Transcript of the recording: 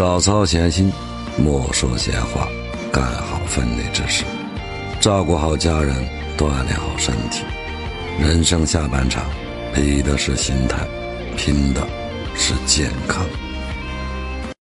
少操闲心莫说闲话干好分内之事。照顾好家人锻炼好身体。人生下半场比的是心态拼的是健康。